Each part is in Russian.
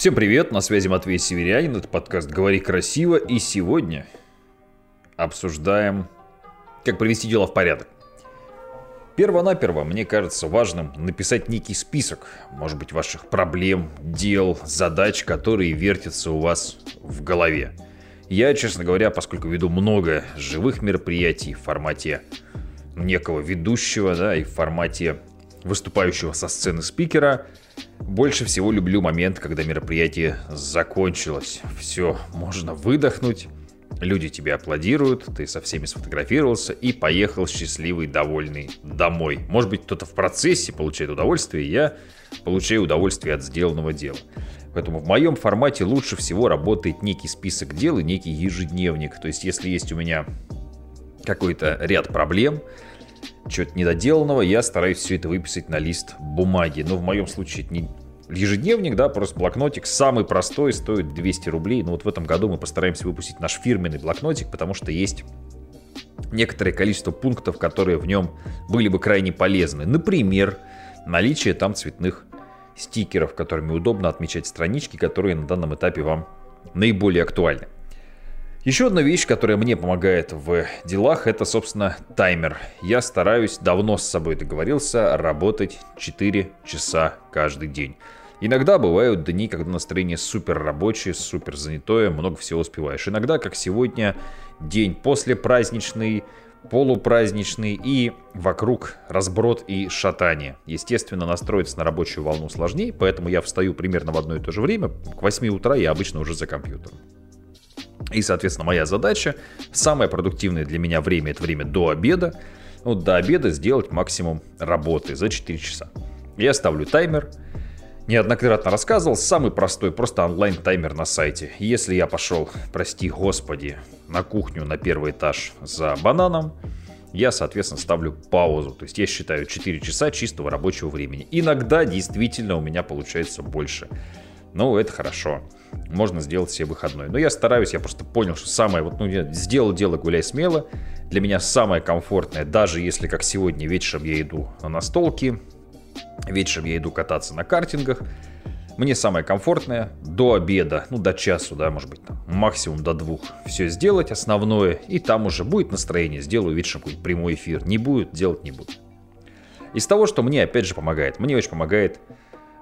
Всем привет, на связи Матвей Северянин, это подкаст «Говори красиво», и сегодня обсуждаем, как привести дело в порядок. Первонаперво, мне кажется важным написать некий список, может быть, ваших проблем, дел, задач, которые вертятся у вас в голове. Я, честно говоря, поскольку веду много живых мероприятий в формате некого ведущего, да, и в формате выступающего со сцены спикера, больше всего люблю момент, когда мероприятие закончилось. Все, можно выдохнуть, люди тебе аплодируют, ты со всеми сфотографировался и поехал счастливый, довольный домой. Может быть, кто-то в процессе получает удовольствие, я получаю удовольствие от сделанного дела. Поэтому в моем формате лучше всего работает некий список дел и некий ежедневник. То есть, если есть у меня какой-то ряд проблем, чего-то недоделанного, я стараюсь все это выписать на лист бумаги. Но в моем случае это не ежедневник, да, просто блокнотик, самый простой, стоит 200 рублей. Но вот в этом году мы постараемся выпустить наш фирменный блокнотик, потому что есть некоторое количество пунктов, которые в нем были бы крайне полезны. Например, наличие там цветных стикеров, которыми удобно отмечать странички, которые на данном этапе вам наиболее актуальны. Еще одна вещь, которая мне помогает в делах, это, собственно, таймер. Я стараюсь, давно с собой договорился, работать 4 часа каждый день. Иногда бывают дни, когда настроение супер рабочее, супер занятое, много всего успеваешь. Иногда, как сегодня, день после праздничный, полупраздничный и вокруг разброд и шатание. Естественно, настроиться на рабочую волну сложнее, поэтому я встаю примерно в одно и то же время. К 8 утра я обычно уже за компьютером. И, соответственно, моя задача, самое продуктивное для меня время, это время до обеда. Вот до обеда сделать максимум работы за 4 часа. Я ставлю таймер, неоднократно рассказывал, самый простой, просто онлайн-таймер на сайте. Если я пошел, прости господи, на кухню на первый этаж за бананом, я, соответственно, ставлю паузу. То есть я считаю 4 часа чистого рабочего времени. Иногда действительно у меня получается больше. Ну, это хорошо. Можно сделать себе выходной. Но я стараюсь, я просто понял, что самое, вот, ну, я сделал дело, гуляй смело. Для меня самое комфортное, даже если, как сегодня, вечером я иду на настолки, вечером я иду кататься на картингах, мне самое комфортное до обеда, ну до часу, да, может быть, там, максимум до двух, все сделать основное, и там уже будет настроение, сделаю вечером какой-нибудь прямой эфир, не будет, делать не буду. Из того, что мне опять же помогает, мне очень помогает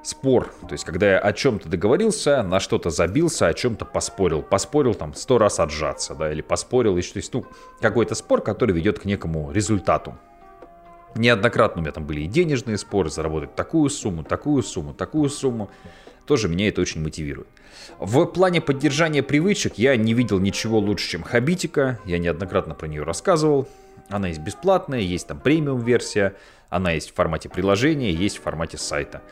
спор. То есть, когда я о чем-то договорился, на что-то забился, о чем-то поспорил. Поспорил там сто раз отжаться, да, или поспорил, и то есть, ну, какой-то спор, который ведет к некому результату. Неоднократно у меня там были и денежные споры, заработать такую сумму, такую сумму, такую сумму. Тоже меня это очень мотивирует. В плане поддержания привычек я не видел ничего лучше, чем Хабитика. Я неоднократно про нее рассказывал. Она есть бесплатная, есть там премиум версия, она есть в формате приложения, есть в формате сайта.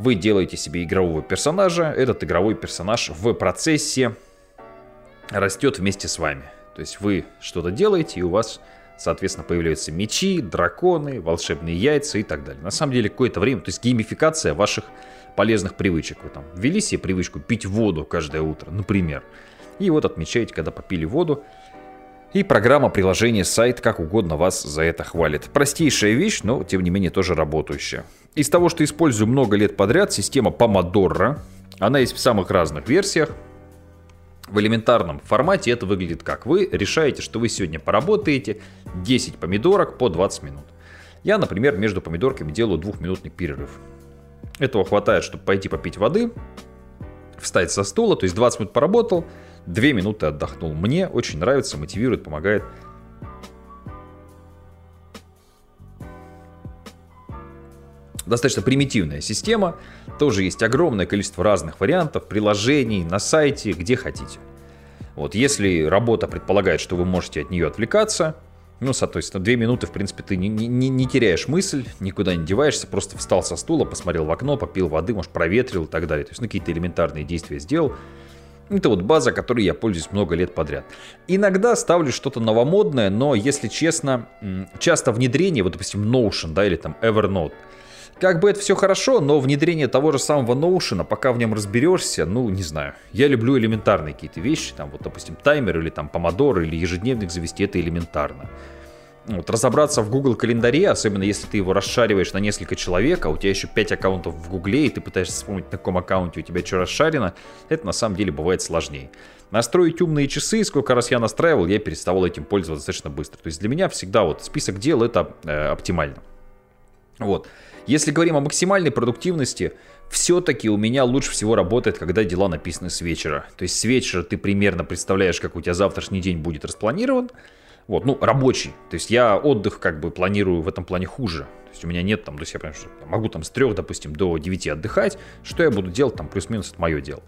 Вы делаете себе игрового персонажа, этот игровой персонаж в процессе растет вместе с вами. То есть вы что-то делаете, и у вас, соответственно, появляются мечи, драконы, волшебные яйца и так далее. На самом деле, какое-то время, то есть геймификация ваших полезных привычек. Вы там ввели себе привычку пить воду каждое утро, например. И вот отмечаете, когда попили воду, и программа, приложение, сайт, как угодно вас за это хвалит. Простейшая вещь, но тем не менее тоже работающая. Из того, что использую много лет подряд, система Pomodoro. Она есть в самых разных версиях. В элементарном формате это выглядит как? Вы решаете, что вы сегодня поработаете 10 помидорок по 20 минут. Я, например, между помидорками делаю двухминутный перерыв. Этого хватает, чтобы пойти попить воды, встать со стула, то есть 20 минут поработал, 2 минуты отдохнул. Мне очень нравится, мотивирует, помогает. достаточно примитивная система. Тоже есть огромное количество разных вариантов, приложений на сайте, где хотите. Вот, если работа предполагает, что вы можете от нее отвлекаться, ну, соответственно, две минуты, в принципе, ты не, не, не теряешь мысль, никуда не деваешься, просто встал со стула, посмотрел в окно, попил воды, может, проветрил и так далее. То есть, ну, какие-то элементарные действия сделал. Это вот база, которой я пользуюсь много лет подряд. Иногда ставлю что-то новомодное, но, если честно, часто внедрение, вот, допустим, Notion, да, или там Evernote – как бы это все хорошо, но внедрение того же самого Notion, пока в нем разберешься, ну, не знаю. Я люблю элементарные какие-то вещи, там, вот, допустим, таймер или там помодор или ежедневник завести, это элементарно. Вот, разобраться в Google календаре, особенно если ты его расшариваешь на несколько человек, а у тебя еще 5 аккаунтов в Гугле, и ты пытаешься вспомнить, на каком аккаунте у тебя что расшарено, это на самом деле бывает сложнее. Настроить умные часы, сколько раз я настраивал, я переставал этим пользоваться достаточно быстро. То есть для меня всегда вот список дел это э, оптимально. Вот. Если говорим о максимальной продуктивности, все-таки у меня лучше всего работает, когда дела написаны с вечера. То есть с вечера ты примерно представляешь, как у тебя завтрашний день будет распланирован. Вот, ну, рабочий. То есть я отдых как бы планирую в этом плане хуже. То есть у меня нет там, то есть я прям, что, могу там с трех, допустим, до 9 отдыхать. Что я буду делать там плюс-минус, это мое дело.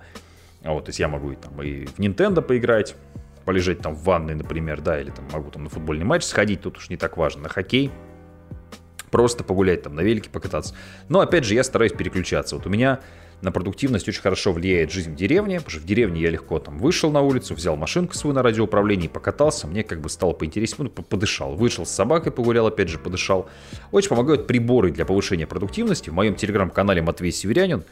Вот, то есть я могу и, там, и в Nintendo поиграть, полежать там в ванной, например, да, или там могу там на футбольный матч сходить, тут уж не так важно, на хоккей, просто погулять там, на велике покататься. Но опять же, я стараюсь переключаться. Вот у меня на продуктивность очень хорошо влияет жизнь в деревне, потому что в деревне я легко там вышел на улицу, взял машинку свою на радиоуправлении, покатался, мне как бы стало поинтереснее, ну, подышал. Вышел с собакой, погулял, опять же, подышал. Очень помогают приборы для повышения продуктивности. В моем телеграм-канале Матвей Северянин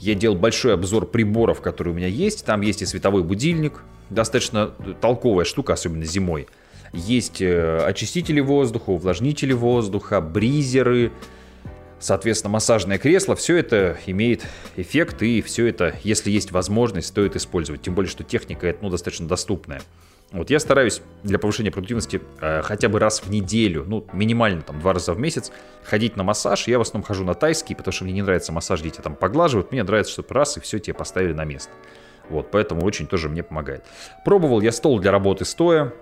я делал большой обзор приборов, которые у меня есть. Там есть и световой будильник, достаточно толковая штука, особенно зимой. Есть э, очистители воздуха, увлажнители воздуха, бризеры, соответственно, массажное кресло. Все это имеет эффект, и все это, если есть возможность, стоит использовать. Тем более, что техника это ну, достаточно доступная. Вот я стараюсь для повышения продуктивности э, хотя бы раз в неделю, ну, минимально там два раза в месяц, ходить на массаж. Я в основном хожу на тайский, потому что мне не нравится массаж, где там поглаживают. Мне нравится, чтобы раз и все тебе поставили на место. Вот, поэтому очень тоже мне помогает. Пробовал я стол для работы стоя.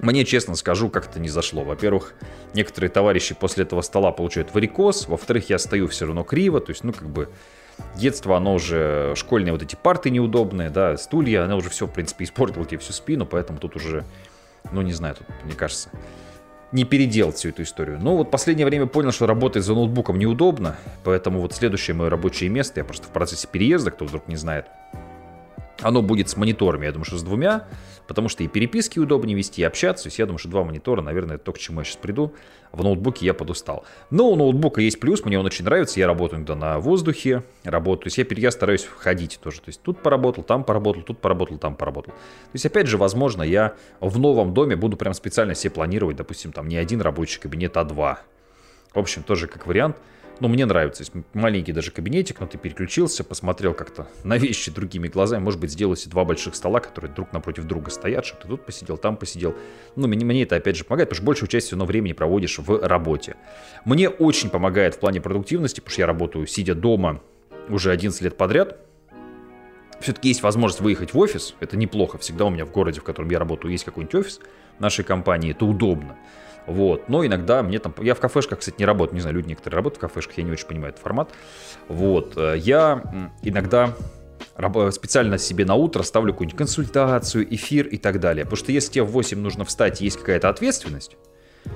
Мне, честно скажу, как-то не зашло. Во-первых, некоторые товарищи после этого стола получают варикоз. Во-вторых, я стою все равно криво. То есть, ну, как бы детство, оно уже, школьные вот эти парты неудобные, да, стулья, она уже все, в принципе, испортила тебе всю спину, поэтому тут уже, ну, не знаю, тут, мне кажется, не переделать всю эту историю. Но вот последнее время понял, что работать за ноутбуком неудобно, поэтому вот следующее мое рабочее место, я просто в процессе переезда, кто вдруг не знает, оно будет с мониторами, я думаю, что с двумя, потому что и переписки удобнее вести, и общаться. То есть я думаю, что два монитора, наверное, это то, к чему я сейчас приду. В ноутбуке я подустал. Но у ноутбука есть плюс, мне он очень нравится. Я работаю иногда на воздухе, работаю. То есть я, я стараюсь ходить тоже. То есть тут поработал, там поработал, тут поработал, там поработал. То есть опять же, возможно, я в новом доме буду прям специально себе планировать, допустим, там не один рабочий кабинет, а два. В общем, тоже как вариант. Ну, мне нравится. Есть маленький даже кабинетик, но ты переключился, посмотрел как-то на вещи другими глазами. Может быть, сделал себе два больших стола, которые друг напротив друга стоят, чтобы ты тут посидел, там посидел. Ну, мне, мне это, опять же, помогает, потому что большую часть все равно времени проводишь в работе. Мне очень помогает в плане продуктивности, потому что я работаю, сидя дома уже 11 лет подряд. Все-таки есть возможность выехать в офис, это неплохо. Всегда у меня в городе, в котором я работаю, есть какой-нибудь офис нашей компании, это удобно. Вот. Но иногда мне там... Я в кафешках, кстати, не работаю. Не знаю, люди некоторые работают в кафешках, я не очень понимаю этот формат. Вот. Э, я иногда специально себе на утро ставлю какую-нибудь консультацию, эфир и так далее. Потому что если тебе в 8 нужно встать есть какая-то ответственность,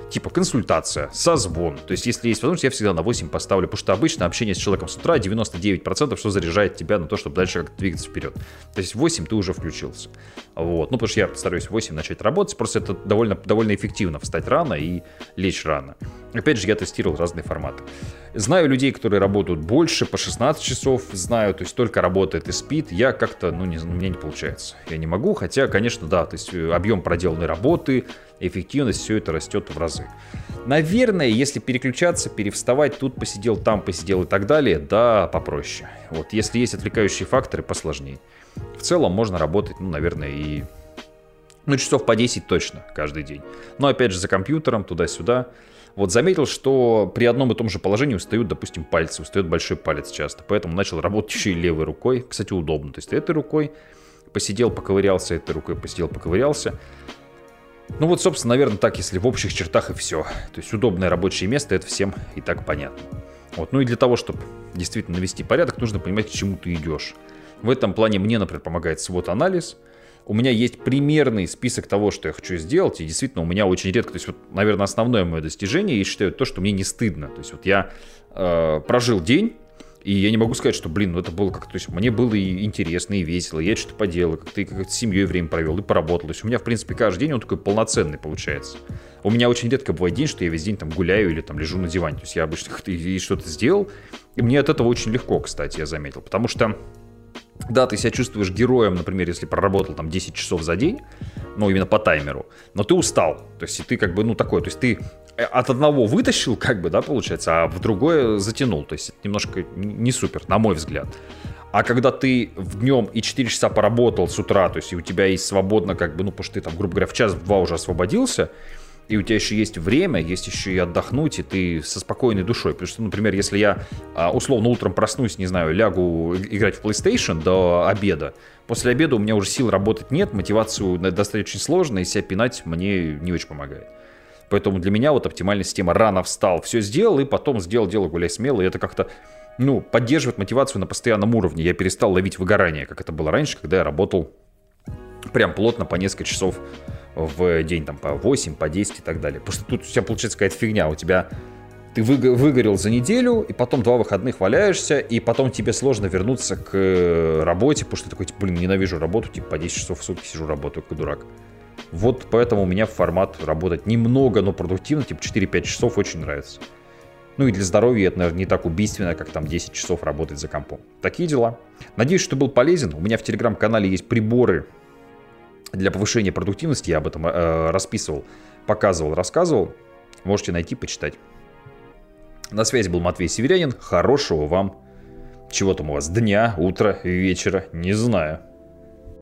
типа консультация, созвон. То есть, если есть возможность, я всегда на 8 поставлю, потому что обычно общение с человеком с утра 99% что заряжает тебя на то, чтобы дальше как-то двигаться вперед. То есть, в 8 ты уже включился. Вот. Ну, потому что я стараюсь в 8 начать работать, просто это довольно, довольно эффективно встать рано и лечь рано. Опять же, я тестировал разные форматы. Знаю людей, которые работают больше, по 16 часов, знаю, то есть только работает и спит. Я как-то, ну, не, у меня не получается. Я не могу, хотя, конечно, да, то есть э, объем проделанной работы, эффективность, все это растет в разы. Наверное, если переключаться, перевставать, тут посидел, там посидел и так далее, да, попроще. Вот, если есть отвлекающие факторы, посложнее. В целом можно работать, ну, наверное, и... Ну, часов по 10 точно каждый день. Но, опять же, за компьютером, туда-сюда. Вот заметил, что при одном и том же положении устают, допустим, пальцы, устает большой палец часто. Поэтому начал работать еще и левой рукой. Кстати, удобно. То есть этой рукой посидел, поковырялся, этой рукой посидел, поковырялся. Ну вот, собственно, наверное, так, если в общих чертах и все. То есть удобное рабочее место, это всем и так понятно. Вот. Ну и для того, чтобы действительно навести порядок, нужно понимать, к чему ты идешь. В этом плане мне, например, помогает свод-анализ. У меня есть примерный список того, что я хочу сделать, и действительно у меня очень редко, то есть вот, наверное, основное мое достижение, я считаю, то, что мне не стыдно. То есть вот я э, прожил день, и я не могу сказать, что, блин, ну это было как-то... То есть мне было и интересно, и весело, я что-то поделал, как-то и как с семьей время провел, и поработал. То есть у меня, в принципе, каждый день он такой полноценный получается. У меня очень редко бывает день, что я весь день там гуляю или там лежу на диване. То есть я обычно и что-то сделал, и мне от этого очень легко, кстати, я заметил. Потому что да, ты себя чувствуешь героем, например, если проработал там 10 часов за день, ну, именно по таймеру, но ты устал, то есть ты как бы, ну, такой, то есть ты э, от одного вытащил, как бы, да, получается, а в другое затянул, то есть немножко не супер, на мой взгляд. А когда ты в днем и 4 часа поработал с утра, то есть и у тебя есть свободно, как бы, ну, потому что ты там, грубо говоря, в час-два уже освободился, и у тебя еще есть время, есть еще и отдохнуть, и ты со спокойной душой. Потому что, например, если я а, условно утром проснусь, не знаю, лягу играть в PlayStation до обеда, после обеда у меня уже сил работать нет, мотивацию достать очень сложно, и себя пинать мне не очень помогает. Поэтому для меня вот оптимальная система рано встал, все сделал, и потом сделал дело гуляй смело, и это как-то ну, поддерживает мотивацию на постоянном уровне. Я перестал ловить выгорание, как это было раньше, когда я работал прям плотно по несколько часов в день, там, по 8, по 10 и так далее. Просто тут у тебя получается какая-то фигня, у тебя ты выгорел за неделю, и потом два выходных валяешься, и потом тебе сложно вернуться к э, работе, потому что ты такой, типа, блин, ненавижу работу, типа, по 10 часов в сутки сижу, работаю, как дурак. Вот поэтому у меня формат работать немного, но продуктивно, типа 4-5 часов очень нравится. Ну и для здоровья это, наверное, не так убийственно, как там 10 часов работать за компом. Такие дела. Надеюсь, что был полезен. У меня в телеграм-канале есть приборы для повышения продуктивности. Я об этом э, расписывал, показывал, рассказывал. Можете найти, почитать. На связи был Матвей Северянин. Хорошего вам чего там у вас, дня, утра, вечера, не знаю.